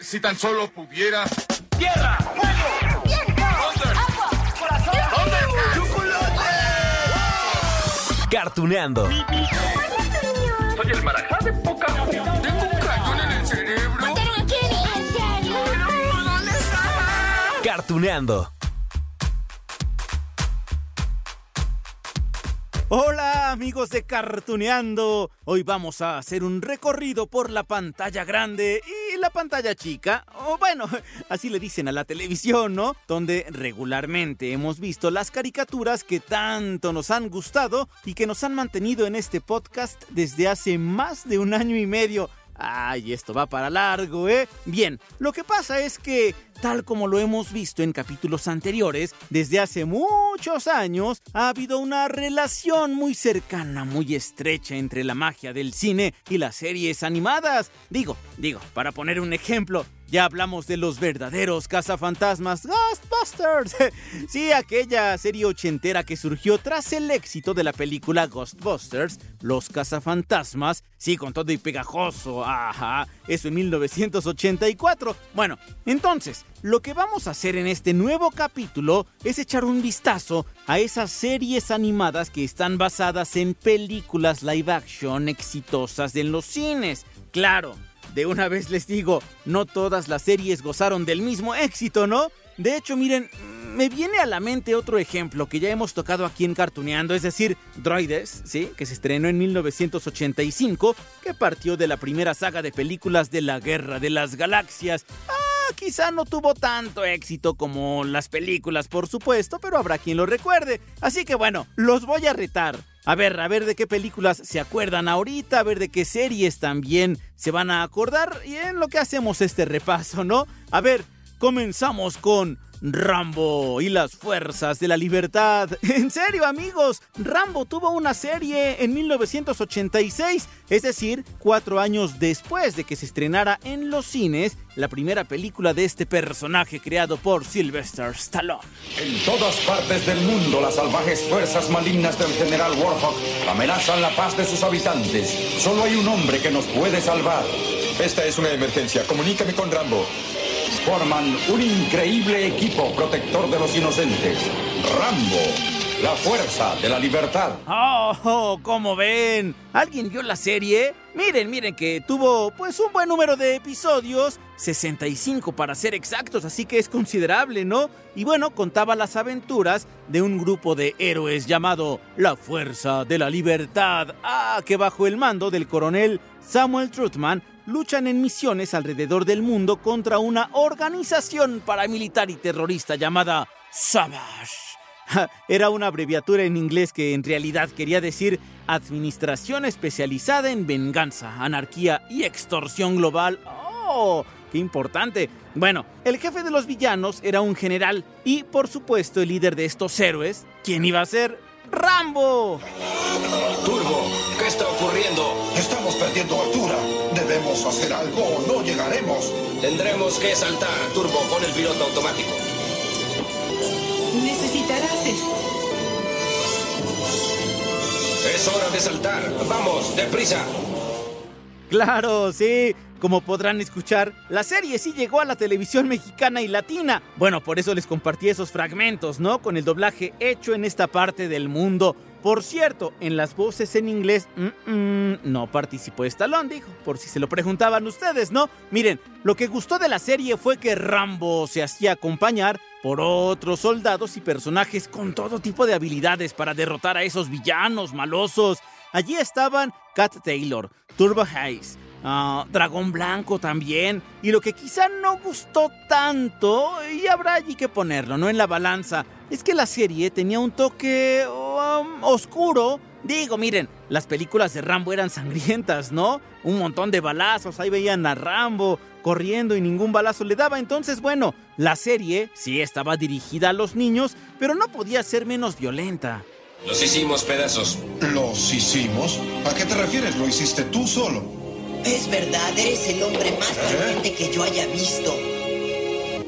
Si tan solo pudiera. ¡Tierra! ¡Fuego! ¡Viento! ¡Agua! ¡Corazón! ¡Chocolate! Cartuneando. Soy el marajá de poca Tengo un cañón en el cerebro. ¿Mataron a Kenny? ¿En serio? ¿Dónde está? Cartuneando. Hola amigos de Cartuneando. Hoy vamos a hacer un recorrido por la pantalla grande y la pantalla chica. O bueno, así le dicen a la televisión, ¿no? Donde regularmente hemos visto las caricaturas que tanto nos han gustado y que nos han mantenido en este podcast desde hace más de un año y medio. Ay, esto va para largo, ¿eh? Bien, lo que pasa es que, tal como lo hemos visto en capítulos anteriores, desde hace muchos años ha habido una relación muy cercana, muy estrecha entre la magia del cine y las series animadas. Digo, digo, para poner un ejemplo, ya hablamos de los verdaderos cazafantasmas Ghostbusters. Sí, aquella serie ochentera que surgió tras el éxito de la película Ghostbusters, Los cazafantasmas. Sí, con todo y pegajoso. Ajá, eso en 1984. Bueno, entonces, lo que vamos a hacer en este nuevo capítulo es echar un vistazo a esas series animadas que están basadas en películas live action exitosas en los cines. Claro, de una vez les digo, no todas las series gozaron del mismo éxito, ¿no? De hecho, miren, me viene a la mente otro ejemplo que ya hemos tocado aquí en Cartuneando, es decir, Droides, ¿sí? Que se estrenó en 1985, que partió de la primera saga de películas de la Guerra de las Galaxias. Ah, quizá no tuvo tanto éxito como las películas, por supuesto, pero habrá quien lo recuerde. Así que bueno, los voy a retar. A ver, a ver de qué películas se acuerdan ahorita, a ver de qué series también se van a acordar y en lo que hacemos este repaso, ¿no? A ver, comenzamos con Rambo y las fuerzas de la libertad. En serio, amigos, Rambo tuvo una serie en 1986, es decir, cuatro años después de que se estrenara en los cines la primera película de este personaje creado por Sylvester Stallone. En todas partes del mundo, las salvajes fuerzas malignas del general Warhawk amenazan la paz de sus habitantes. Solo hay un hombre que nos puede salvar. Esta es una emergencia. Comunícame con Rambo. Forman un increíble equipo protector de los inocentes. Rambo, la fuerza de la libertad. Oh, oh, ¿cómo ven? ¿Alguien vio la serie? Miren, miren que tuvo pues un buen número de episodios, 65 para ser exactos, así que es considerable, ¿no? Y bueno, contaba las aventuras de un grupo de héroes llamado la Fuerza de la Libertad, ah, que bajo el mando del coronel Samuel Trutman luchan en misiones alrededor del mundo contra una organización paramilitar y terrorista llamada Savage. Era una abreviatura en inglés que en realidad quería decir Administración Especializada en Venganza, Anarquía y Extorsión Global. ¡Oh! ¡Qué importante! Bueno, el jefe de los villanos era un general y, por supuesto, el líder de estos héroes, ¿quién iba a ser? ¡Rambo! Turbo, ¿qué está ocurriendo? Estamos perdiendo altura. Debemos hacer algo o no llegaremos. Tendremos que saltar, Turbo, con el piloto automático. Necesitarás esto. Es hora de saltar. Vamos, deprisa. Claro, sí. Como podrán escuchar, la serie sí llegó a la televisión mexicana y latina. Bueno, por eso les compartí esos fragmentos, ¿no? Con el doblaje hecho en esta parte del mundo. Por cierto, en las voces en inglés, no participó Stallone, dijo, por si se lo preguntaban ustedes, ¿no? Miren, lo que gustó de la serie fue que Rambo se hacía acompañar por otros soldados y personajes con todo tipo de habilidades para derrotar a esos villanos malosos. Allí estaban Cat Taylor, Turbo Hayes, Ah, Dragón Blanco también. Y lo que quizá no gustó tanto, y habrá allí que ponerlo, ¿no? En la balanza, es que la serie tenía un toque um, oscuro. Digo, miren, las películas de Rambo eran sangrientas, ¿no? Un montón de balazos, ahí veían a Rambo corriendo y ningún balazo le daba. Entonces, bueno, la serie sí estaba dirigida a los niños, pero no podía ser menos violenta. Los hicimos pedazos. ¿Los hicimos? ¿A qué te refieres? ¿Lo hiciste tú solo? Es verdad, eres el hombre más valiente que yo haya visto.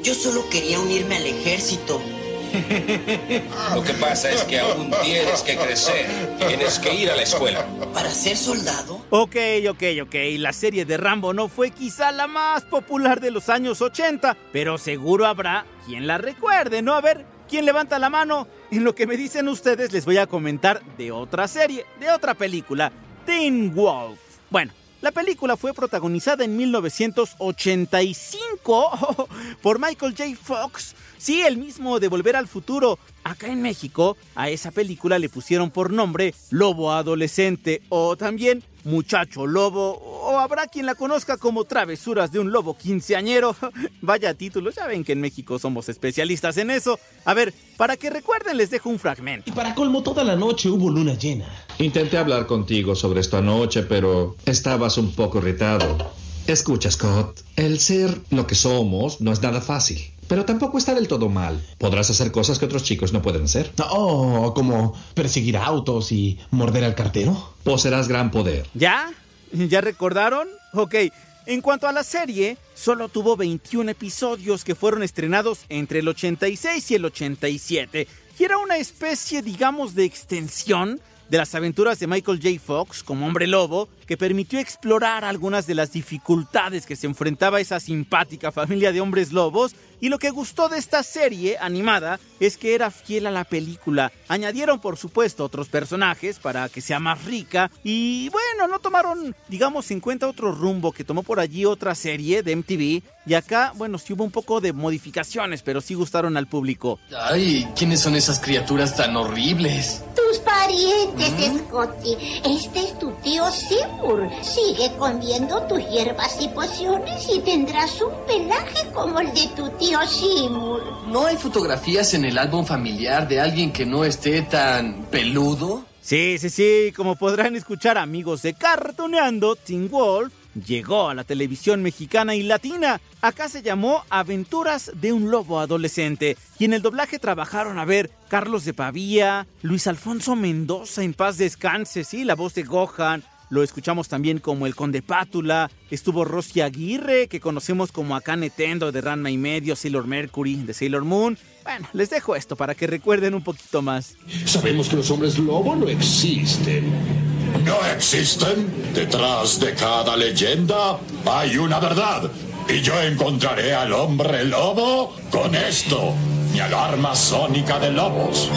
Yo solo quería unirme al ejército. Lo que pasa es que aún tienes que crecer. Tienes que ir a la escuela. ¿Para ser soldado? Ok, ok, ok. La serie de Rambo no fue quizá la más popular de los años 80, pero seguro habrá quien la recuerde, ¿no? A ver, ¿quién levanta la mano? En lo que me dicen ustedes les voy a comentar de otra serie, de otra película, Teen Wolf. Bueno, la película fue protagonizada en 1985 por Michael J. Fox. Sí, el mismo de Volver al Futuro. Acá en México, a esa película le pusieron por nombre Lobo Adolescente o también Muchacho Lobo o habrá quien la conozca como Travesuras de un Lobo Quinceañero. Vaya título, ya ven que en México somos especialistas en eso. A ver, para que recuerden les dejo un fragmento. Y para colmo, toda la noche hubo luna llena. Intenté hablar contigo sobre esto anoche, pero estabas un poco irritado. Escucha, Scott, el ser lo que somos no es nada fácil. Pero tampoco está del todo mal. Podrás hacer cosas que otros chicos no pueden hacer. Oh, como perseguir autos y morder al cartero. Poseerás gran poder. ¿Ya? ¿Ya recordaron? Ok. En cuanto a la serie, solo tuvo 21 episodios que fueron estrenados entre el 86 y el 87. Y era una especie, digamos, de extensión de las aventuras de Michael J. Fox como hombre lobo, que permitió explorar algunas de las dificultades que se enfrentaba esa simpática familia de hombres lobos. Y lo que gustó de esta serie animada es que era fiel a la película. Añadieron, por supuesto, otros personajes para que sea más rica. Y bueno, no tomaron, digamos, en cuenta otro rumbo que tomó por allí otra serie de MTV. Y acá, bueno, sí hubo un poco de modificaciones, pero sí gustaron al público. Ay, ¿quiénes son esas criaturas tan horribles? Tus parientes, Scotty. Este es tu tío Seymour. Sigue comiendo tus hierbas y pociones y tendrás un pelaje como el de tu tío Seymour. ¿No hay fotografías en el álbum familiar de alguien que no esté tan peludo? Sí, sí, sí, como podrán escuchar amigos de Cartoneando, Teen Wolf llegó a la televisión mexicana y latina. Acá se llamó Aventuras de un Lobo Adolescente. Y en el doblaje trabajaron a ver Carlos de Pavía, Luis Alfonso Mendoza en paz descanse, sí, la voz de Gohan. Lo escuchamos también como el Conde Pátula. Estuvo Rosy Aguirre, que conocemos como Akane Tendo de Ranma y Medio, Sailor Mercury de Sailor Moon. Bueno, les dejo esto para que recuerden un poquito más. Sabemos que los hombres lobo no existen. ¿No existen? Detrás de cada leyenda hay una verdad. Y yo encontraré al hombre lobo con esto, mi alarma sónica de lobos.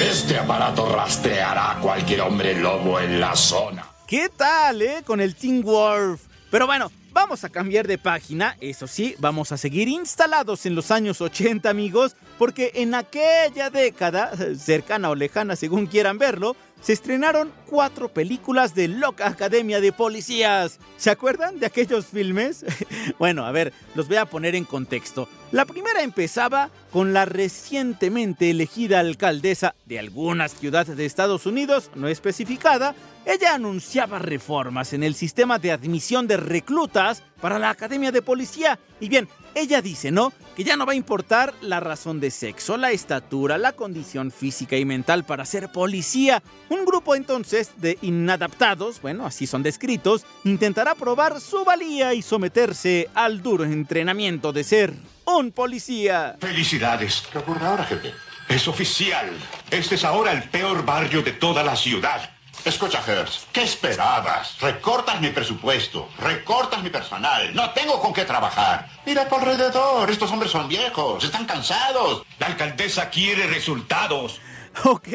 Este aparato rastreará a cualquier hombre lobo en la zona. ¿Qué tal, eh? Con el Teen Wolf. Pero bueno, vamos a cambiar de página. Eso sí, vamos a seguir instalados en los años 80, amigos, porque en aquella década, cercana o lejana según quieran verlo, se estrenaron cuatro películas de Loca Academia de Policías. ¿Se acuerdan de aquellos filmes? bueno, a ver, los voy a poner en contexto. La primera empezaba con la recientemente elegida alcaldesa de alguna ciudad de Estados Unidos, no especificada. Ella anunciaba reformas en el sistema de admisión de reclutas para la Academia de Policía. Y bien, ella dice, ¿no? Que ya no va a importar la razón de sexo, la estatura, la condición física y mental para ser policía. Un grupo entonces de inadaptados, bueno, así son descritos, intentará probar su valía y someterse al duro entrenamiento de ser un policía. Felicidades. ¿Qué ahora, jefe? Es oficial. Este es ahora el peor barrio de toda la ciudad. Escucha, Hertz, ¿qué esperabas? Recortas mi presupuesto, recortas mi personal, no tengo con qué trabajar. Mira a tu alrededor, estos hombres son viejos, están cansados. La alcaldesa quiere resultados. Ok,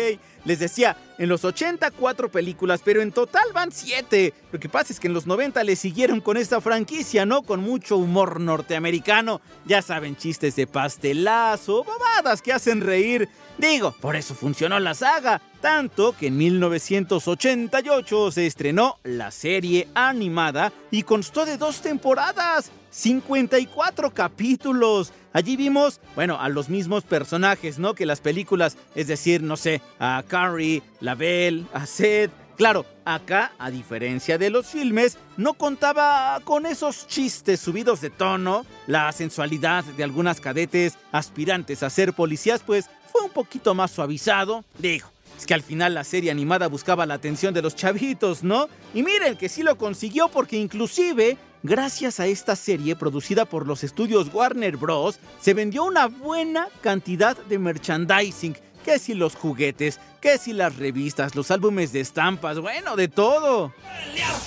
les decía, en los 80 cuatro películas, pero en total van 7. Lo que pasa es que en los 90 le siguieron con esta franquicia, ¿no? Con mucho humor norteamericano. Ya saben, chistes de pastelazo, babadas que hacen reír. Digo, por eso funcionó la saga. Tanto que en 1988 se estrenó la serie animada y constó de dos temporadas. 54 capítulos. Allí vimos, bueno, a los mismos personajes, ¿no? Que las películas, es decir, no sé, a Carrie, la Belle, a Seth. Claro, acá, a diferencia de los filmes, no contaba con esos chistes subidos de tono, la sensualidad de algunas cadetes aspirantes a ser policías, pues fue un poquito más suavizado. Digo, es que al final la serie animada buscaba la atención de los chavitos, ¿no? Y miren que sí lo consiguió porque inclusive gracias a esta serie producida por los estudios Warner Bros., se vendió una buena cantidad de merchandising. Que si los juguetes, que si las revistas, los álbumes de estampas, bueno, de todo.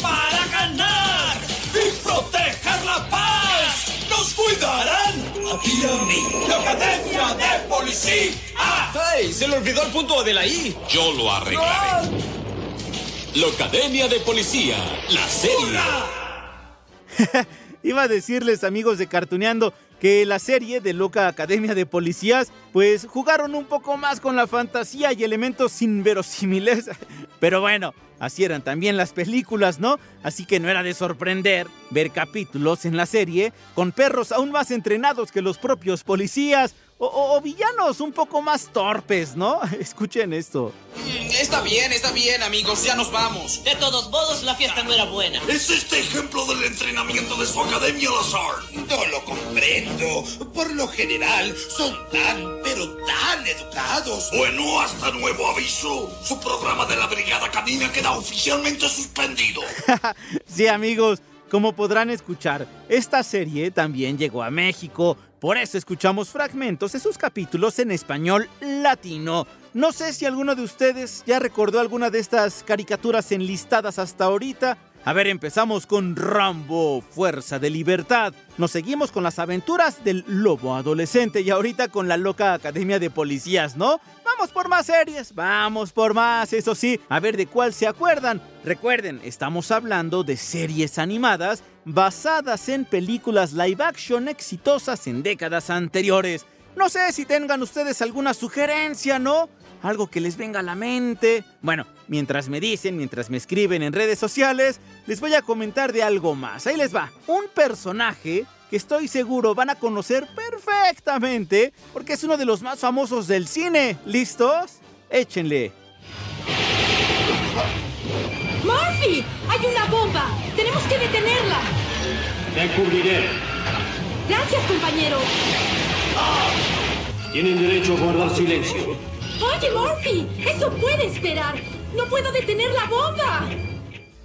para ganar y proteger la paz. ¡Nos cuidarán! Aquí a mí, la Academia de Policía. ¡Ay! Se le olvidó el punto de la I. Yo lo arreglaré. La Academia de Policía, la serie. Iba a decirles, amigos de Cartuneando, que la serie de Loca Academia de Policías, pues jugaron un poco más con la fantasía y elementos inverosímiles. Pero bueno, así eran también las películas, ¿no? Así que no era de sorprender ver capítulos en la serie con perros aún más entrenados que los propios policías o, o villanos un poco más torpes, ¿no? Escuchen esto. Mm, Está bien, está bien, amigos, ya nos vamos. De todos modos, la fiesta no era buena. ¿Es este ejemplo del entrenamiento de su academia, Lazar? No lo comprendo. Por lo general, son tan, pero tan educados. Bueno, hasta nuevo aviso. Su programa de la Brigada Canina queda oficialmente suspendido. sí, amigos, como podrán escuchar, esta serie también llegó a México. Por eso escuchamos fragmentos de sus capítulos en español latino. No sé si alguno de ustedes ya recordó alguna de estas caricaturas enlistadas hasta ahorita. A ver, empezamos con Rambo, Fuerza de Libertad. Nos seguimos con las aventuras del lobo adolescente y ahorita con la loca Academia de Policías, ¿no? Vamos por más series, vamos por más, eso sí, a ver de cuál se acuerdan. Recuerden, estamos hablando de series animadas basadas en películas live action exitosas en décadas anteriores. No sé si tengan ustedes alguna sugerencia, ¿no? Algo que les venga a la mente. Bueno, mientras me dicen, mientras me escriben en redes sociales, les voy a comentar de algo más. Ahí les va. Un personaje que estoy seguro van a conocer perfectamente porque es uno de los más famosos del cine. ¿Listos? Échenle. ¡Murphy! ¡Hay una bomba! ¡Tenemos que detenerla! Te cubriré. Gracias, compañero. Tienen derecho a guardar silencio. Oye, Murphy, eso puede esperar. No puedo detener la bomba.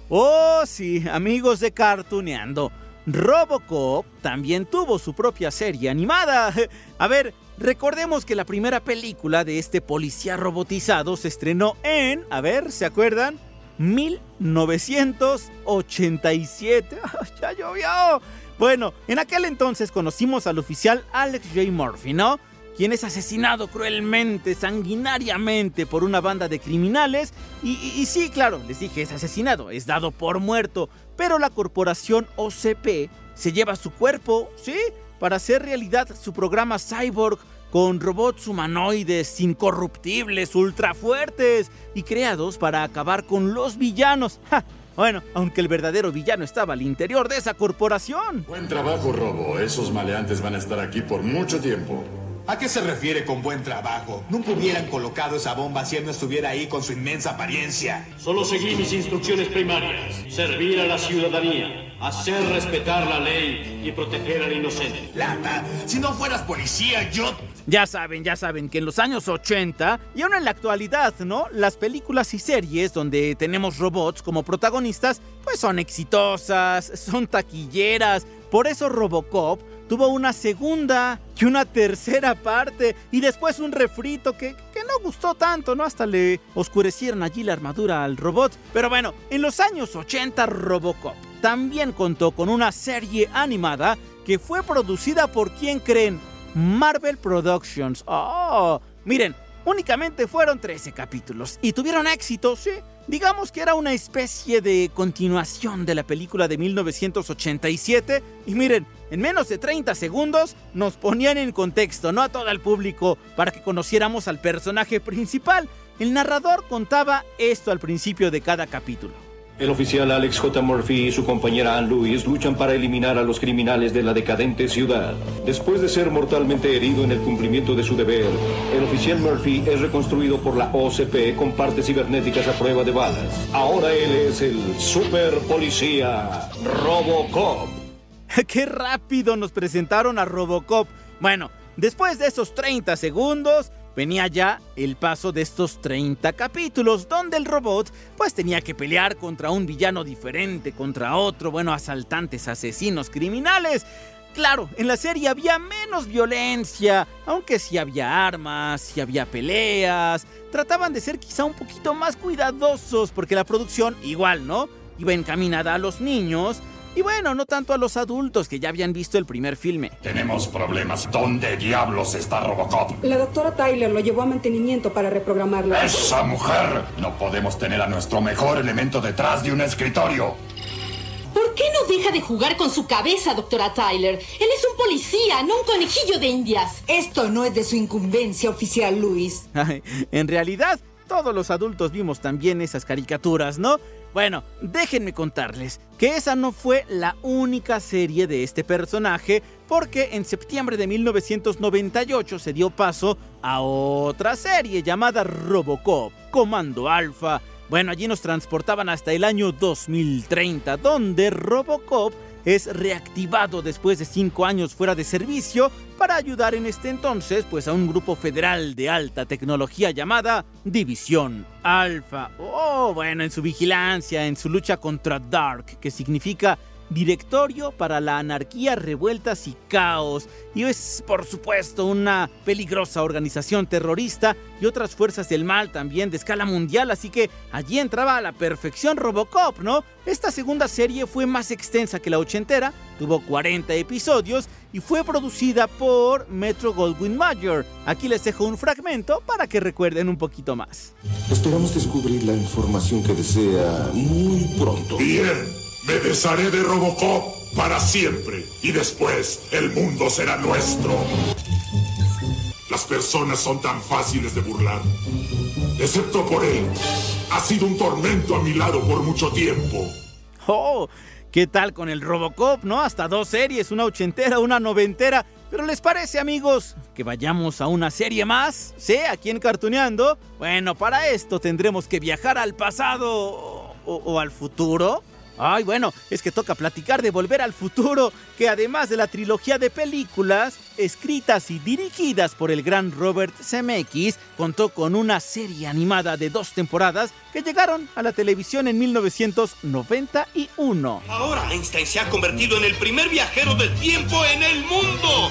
Oh, sí, amigos de Cartuneando. Robocop también tuvo su propia serie animada. A ver, recordemos que la primera película de este policía robotizado se estrenó en, a ver, ¿se acuerdan? 1987. ¡Ya llovió! Bueno, en aquel entonces conocimos al oficial Alex J. Murphy, ¿no? Quien es asesinado cruelmente, sanguinariamente por una banda de criminales. Y, y, y, sí, claro, les dije, es asesinado, es dado por muerto. Pero la corporación OCP se lleva su cuerpo, ¿sí? Para hacer realidad su programa Cyborg con robots humanoides incorruptibles, ultra fuertes y creados para acabar con los villanos. ¡Ja! Bueno, aunque el verdadero villano estaba al interior de esa corporación. Buen trabajo, Robo. Esos maleantes van a estar aquí por mucho tiempo. ¿A qué se refiere con buen trabajo? Nunca hubieran colocado esa bomba si él no estuviera ahí con su inmensa apariencia. Solo seguí mis instrucciones primarias. Servir a la ciudadanía, hacer respetar la ley y proteger al inocente. Lata, si no fueras policía, yo... Ya saben, ya saben que en los años 80 y aún en la actualidad, ¿no? Las películas y series donde tenemos robots como protagonistas, pues son exitosas, son taquilleras. Por eso Robocop tuvo una segunda y una tercera parte y después un refrito que, que, no gustó tanto, ¿no? Hasta le oscurecieron allí la armadura al robot. Pero bueno, en los años 80 Robocop también contó con una serie animada que fue producida por quien creen Marvel Productions. Oh, miren, únicamente fueron 13 capítulos y tuvieron éxito, sí. Digamos que era una especie de continuación de la película de 1987 y miren, en menos de 30 segundos nos ponían en contexto, no a todo el público, para que conociéramos al personaje principal. El narrador contaba esto al principio de cada capítulo. El oficial Alex J. Murphy y su compañera Ann Lewis luchan para eliminar a los criminales de la decadente ciudad. Después de ser mortalmente herido en el cumplimiento de su deber, el oficial Murphy es reconstruido por la OCP con partes cibernéticas a prueba de balas. Ahora él es el super policía Robocop. ¡Qué rápido nos presentaron a Robocop! Bueno, después de esos 30 segundos, venía ya el paso de estos 30 capítulos, donde el robot pues tenía que pelear contra un villano diferente, contra otro, bueno, asaltantes, asesinos, criminales. Claro, en la serie había menos violencia, aunque sí había armas, sí había peleas. Trataban de ser quizá un poquito más cuidadosos porque la producción, igual, ¿no? Iba encaminada a los niños y bueno, no tanto a los adultos que ya habían visto el primer filme. Tenemos problemas. ¿Dónde diablos está Robocop? La doctora Tyler lo llevó a mantenimiento para reprogramarlo. ¡Esa mujer! No podemos tener a nuestro mejor elemento detrás de un escritorio. ¿Por qué no deja de jugar con su cabeza, doctora Tyler? Él es un policía, no un conejillo de indias. Esto no es de su incumbencia oficial, Luis. en realidad, todos los adultos vimos también esas caricaturas, ¿no? Bueno, déjenme contarles que esa no fue la única serie de este personaje, porque en septiembre de 1998 se dio paso a otra serie llamada Robocop, Comando Alpha. Bueno, allí nos transportaban hasta el año 2030, donde Robocop es reactivado después de cinco años fuera de servicio para ayudar en este entonces pues a un grupo federal de alta tecnología llamada División Alpha. Oh, bueno, en su vigilancia, en su lucha contra Dark, que significa Directorio para la Anarquía, Revueltas y Caos. Y es, por supuesto, una peligrosa organización terrorista y otras fuerzas del mal también de escala mundial. Así que allí entraba a la perfección Robocop, ¿no? Esta segunda serie fue más extensa que la ochentera, tuvo 40 episodios y fue producida por Metro Goldwyn Mayer. Aquí les dejo un fragmento para que recuerden un poquito más. Esperamos descubrir la información que desea muy pronto. Bien. Me desharé de Robocop para siempre y después el mundo será nuestro. Las personas son tan fáciles de burlar. Excepto por él. Ha sido un tormento a mi lado por mucho tiempo. ¡Oh! ¿Qué tal con el Robocop, no? Hasta dos series, una ochentera, una noventera. Pero ¿les parece, amigos, que vayamos a una serie más? ¿Sí? Aquí en Cartuneando. Bueno, para esto tendremos que viajar al pasado o, o al futuro. Ay, bueno, es que toca platicar de Volver al Futuro, que además de la trilogía de películas, escritas y dirigidas por el gran Robert Zemeckis, contó con una serie animada de dos temporadas que llegaron a la televisión en 1991. Ahora Einstein se ha convertido en el primer viajero del tiempo en el mundo.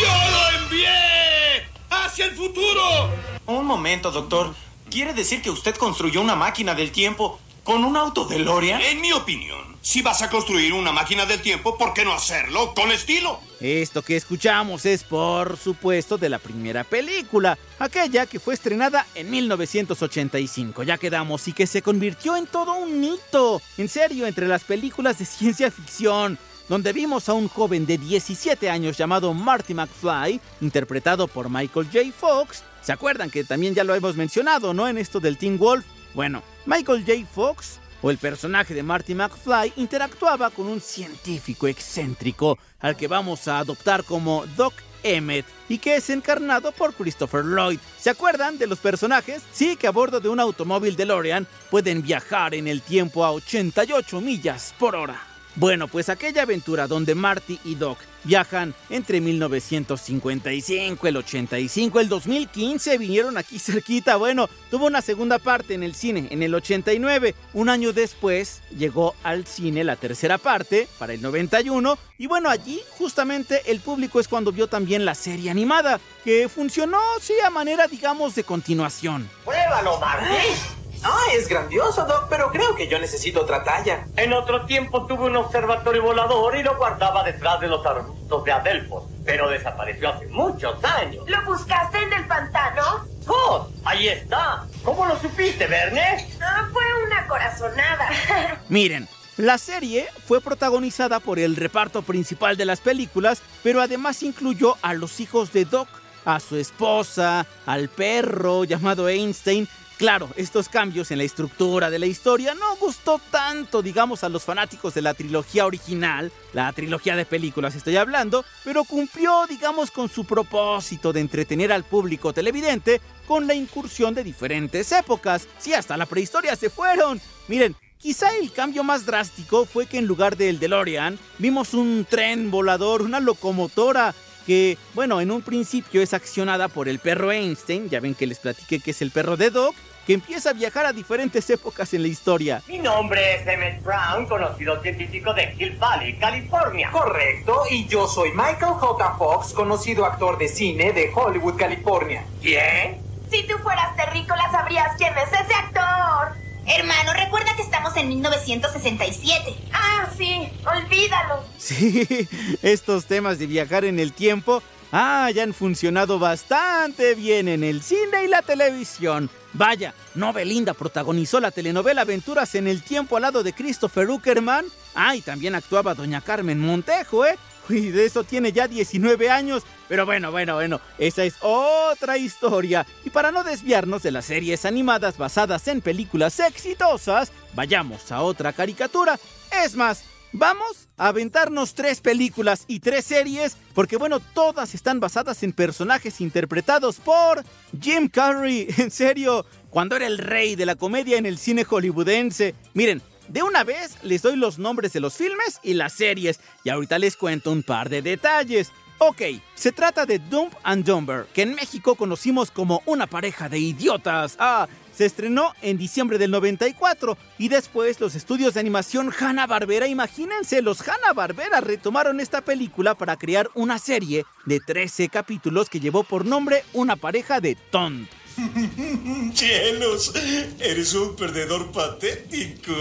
¡Yo lo envié! ¡Hacia el futuro! Un momento, doctor. ¿Quiere decir que usted construyó una máquina del tiempo ¿Con un auto de Loria? En mi opinión, si vas a construir una máquina del tiempo, ¿por qué no hacerlo con estilo? Esto que escuchamos es, por supuesto, de la primera película, aquella que fue estrenada en 1985. Ya quedamos y que se convirtió en todo un hito. En serio, entre las películas de ciencia ficción, donde vimos a un joven de 17 años llamado Marty McFly, interpretado por Michael J. Fox. ¿Se acuerdan que también ya lo hemos mencionado, no? En esto del Teen Wolf. Bueno, Michael J. Fox, o el personaje de Marty McFly, interactuaba con un científico excéntrico al que vamos a adoptar como Doc Emmett y que es encarnado por Christopher Lloyd. ¿Se acuerdan de los personajes? Sí, que a bordo de un automóvil DeLorean pueden viajar en el tiempo a 88 millas por hora. Bueno, pues aquella aventura donde Marty y Doc viajan entre 1955, el 85, el 2015, vinieron aquí cerquita. Bueno, tuvo una segunda parte en el cine en el 89. Un año después llegó al cine la tercera parte para el 91. Y bueno, allí justamente el público es cuando vio también la serie animada, que funcionó, sí, a manera, digamos, de continuación. ¡Pruébalo, Marty! Ah, es grandioso, Doc, pero creo que yo necesito otra talla. En otro tiempo tuve un observatorio volador y lo guardaba detrás de los arbustos de Adelfos, pero desapareció hace muchos años. ¿Lo buscaste en el pantano? ¡Oh! Ahí está. ¿Cómo lo supiste, Verne? Ah, fue una corazonada. Miren, la serie fue protagonizada por el reparto principal de las películas, pero además incluyó a los hijos de Doc, a su esposa, al perro llamado Einstein Claro, estos cambios en la estructura de la historia no gustó tanto, digamos, a los fanáticos de la trilogía original, la trilogía de películas estoy hablando, pero cumplió, digamos, con su propósito de entretener al público televidente con la incursión de diferentes épocas. Sí, hasta la prehistoria se fueron. Miren, Quizá el cambio más drástico fue que en lugar del DeLorean vimos un tren volador, una locomotora que, bueno, en un principio es accionada por el perro Einstein, ya ven que les platiqué que es el perro de Doc, que empieza a viajar a diferentes épocas en la historia. Mi nombre es Emmett Brown, conocido científico de Hill Valley, California. Correcto, y yo soy Michael J. Fox, conocido actor de cine de Hollywood, California. ¿Quién? Si tú fueras terrícola, sabrías quién es ese actor. Hermano, recuerda que estamos en 1967. Ah, sí, olvídalo. Sí, estos temas de viajar en el tiempo, ah, ya han funcionado bastante bien en el cine y la televisión. Vaya, ¿no Belinda protagonizó la telenovela Aventuras en el tiempo al lado de Christopher Uckerman? Ah, y también actuaba doña Carmen Montejo, ¿eh? Y de eso tiene ya 19 años. Pero bueno, bueno, bueno, esa es otra historia. Y para no desviarnos de las series animadas basadas en películas exitosas, vayamos a otra caricatura. Es más, vamos a aventarnos tres películas y tres series, porque bueno, todas están basadas en personajes interpretados por Jim Carrey. En serio, cuando era el rey de la comedia en el cine hollywoodense. Miren, de una vez les doy los nombres de los filmes y las series y ahorita les cuento un par de detalles. Ok, se trata de Dump and Dumber, que en México conocimos como una pareja de idiotas. Ah, se estrenó en diciembre del 94 y después los estudios de animación Hanna-Barbera, imagínense, los Hanna-Barbera retomaron esta película para crear una serie de 13 capítulos que llevó por nombre Una pareja de tontos. Cielos, eres un perdedor patético.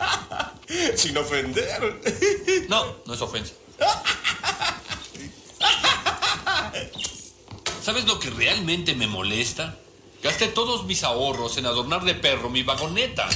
Sin ofender. No, no es ofensa. ¿Sabes lo que realmente me molesta? Gasté todos mis ahorros en adornar de perro mi vagoneta.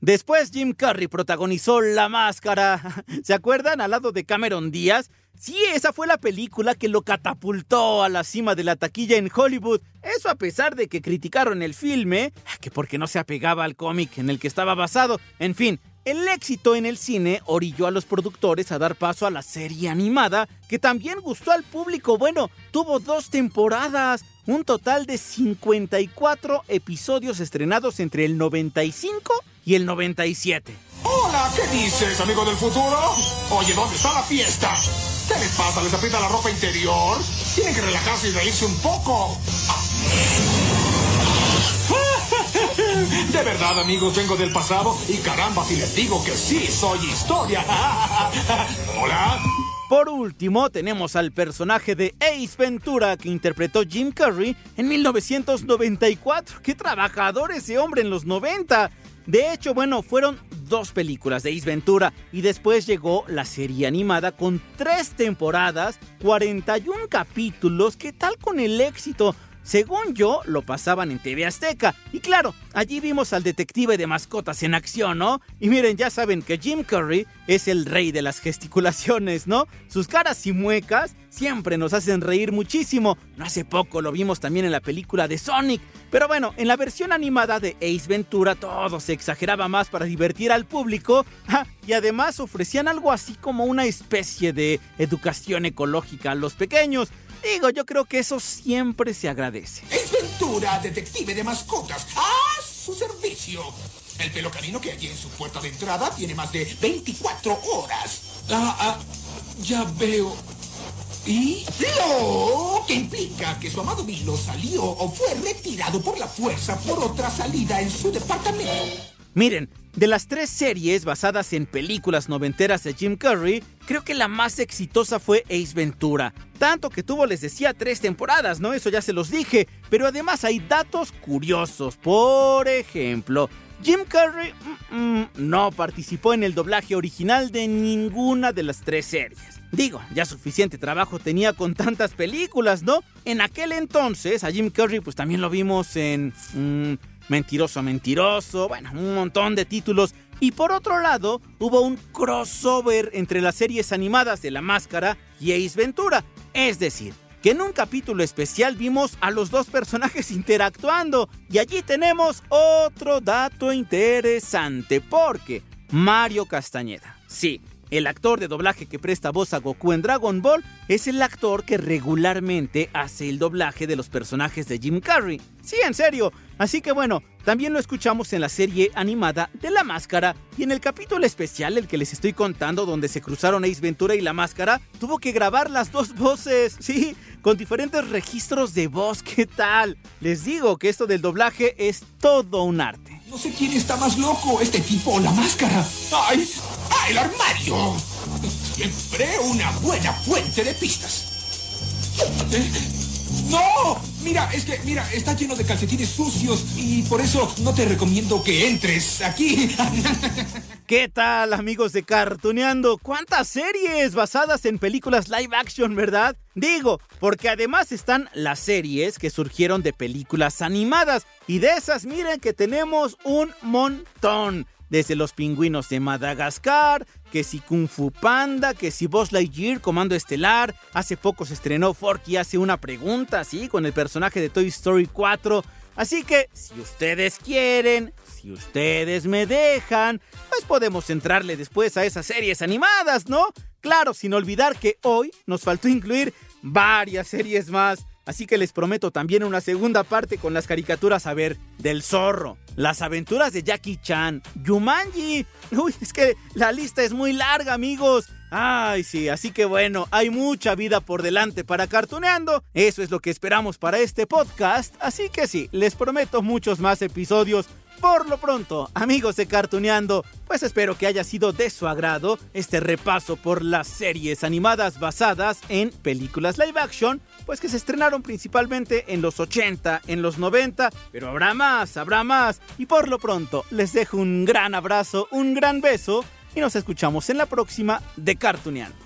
Después Jim Carrey protagonizó La Máscara. ¿Se acuerdan? Al lado de Cameron Díaz. Sí, esa fue la película que lo catapultó a la cima de la taquilla en Hollywood. Eso a pesar de que criticaron el filme, que porque no se apegaba al cómic en el que estaba basado. En fin, el éxito en el cine orilló a los productores a dar paso a la serie animada, que también gustó al público. Bueno, tuvo dos temporadas, un total de 54 episodios estrenados entre el 95 y el 97. Hola, ¿qué dices, amigo del futuro? Oye, ¿dónde está la fiesta? ¿Qué les pasa? ¿Les aprieta la ropa interior? Tienen que relajarse y reírse un poco. De verdad, amigos, vengo del pasado y caramba si les digo que sí, soy historia. Hola. Por último, tenemos al personaje de Ace Ventura que interpretó Jim Carrey en 1994. ¡Qué trabajador ese hombre en los 90! De hecho, bueno, fueron dos películas de Ace Ventura y después llegó la serie animada con tres temporadas, 41 capítulos. ¿Qué tal con el éxito? Según yo, lo pasaban en TV Azteca. Y claro, allí vimos al detective de mascotas en acción, ¿no? Y miren, ya saben que Jim Curry es el rey de las gesticulaciones, ¿no? Sus caras y muecas siempre nos hacen reír muchísimo. No hace poco lo vimos también en la película de Sonic. Pero bueno, en la versión animada de Ace Ventura todo se exageraba más para divertir al público. y además ofrecían algo así como una especie de educación ecológica a los pequeños. Digo, yo creo que eso siempre se agradece. Es Ventura, detective de mascotas. ¡A su servicio! El pelo canino que hay en su puerta de entrada tiene más de 24 horas. Ah, ah, ya veo. ¿Y? Lo que implica que su amado Milo salió o fue retirado por la fuerza por otra salida en su departamento. Miren, de las tres series basadas en películas noventeras de Jim Carrey, creo que la más exitosa fue Ace Ventura. Tanto que tuvo, les decía, tres temporadas, ¿no? Eso ya se los dije. Pero además hay datos curiosos. Por ejemplo, Jim Carrey mm, mm, no participó en el doblaje original de ninguna de las tres series. Digo, ya suficiente trabajo tenía con tantas películas, ¿no? En aquel entonces a Jim Carrey pues también lo vimos en... Mm, Mentiroso, mentiroso, bueno, un montón de títulos. Y por otro lado, hubo un crossover entre las series animadas de La Máscara y Ace Ventura. Es decir, que en un capítulo especial vimos a los dos personajes interactuando. Y allí tenemos otro dato interesante, porque Mario Castañeda, sí, el actor de doblaje que presta voz a Goku en Dragon Ball es el actor que regularmente hace el doblaje de los personajes de Jim Carrey. Sí, en serio. Así que bueno, también lo escuchamos en la serie animada de La Máscara y en el capítulo especial el que les estoy contando donde se cruzaron Ace Ventura y La Máscara, tuvo que grabar las dos voces, sí, con diferentes registros de voz. ¿Qué tal? Les digo que esto del doblaje es todo un arte. No sé quién está más loco, este tipo o la máscara. ¡Ay! ¡Ay, el armario! Siempre una buena fuente de pistas. ¿Eh? ¡No! Mira, es que, mira, está lleno de calcetines sucios y por eso no te recomiendo que entres aquí. ¿Qué tal, amigos de Cartuneando? ¿Cuántas series basadas en películas live action, verdad? Digo, porque además están las series que surgieron de películas animadas y de esas miren que tenemos un montón desde los pingüinos de Madagascar, que si Kung Fu Panda, que si Buzz Lightyear, Comando Estelar. Hace poco se estrenó Forky hace una pregunta, así, con el personaje de Toy Story 4. Así que, si ustedes quieren, si ustedes me dejan, pues podemos entrarle después a esas series animadas, ¿no? Claro, sin olvidar que hoy nos faltó incluir varias series más. Así que les prometo también una segunda parte con las caricaturas a ver del zorro, las aventuras de Jackie Chan, Yumanji. Uy, es que la lista es muy larga, amigos. Ay, sí, así que bueno, hay mucha vida por delante para Cartuneando. Eso es lo que esperamos para este podcast. Así que sí, les prometo muchos más episodios. Por lo pronto, amigos de Cartuneando, pues espero que haya sido de su agrado este repaso por las series animadas basadas en películas live action, pues que se estrenaron principalmente en los 80, en los 90, pero habrá más, habrá más. Y por lo pronto, les dejo un gran abrazo, un gran beso y nos escuchamos en la próxima de Cartuneando.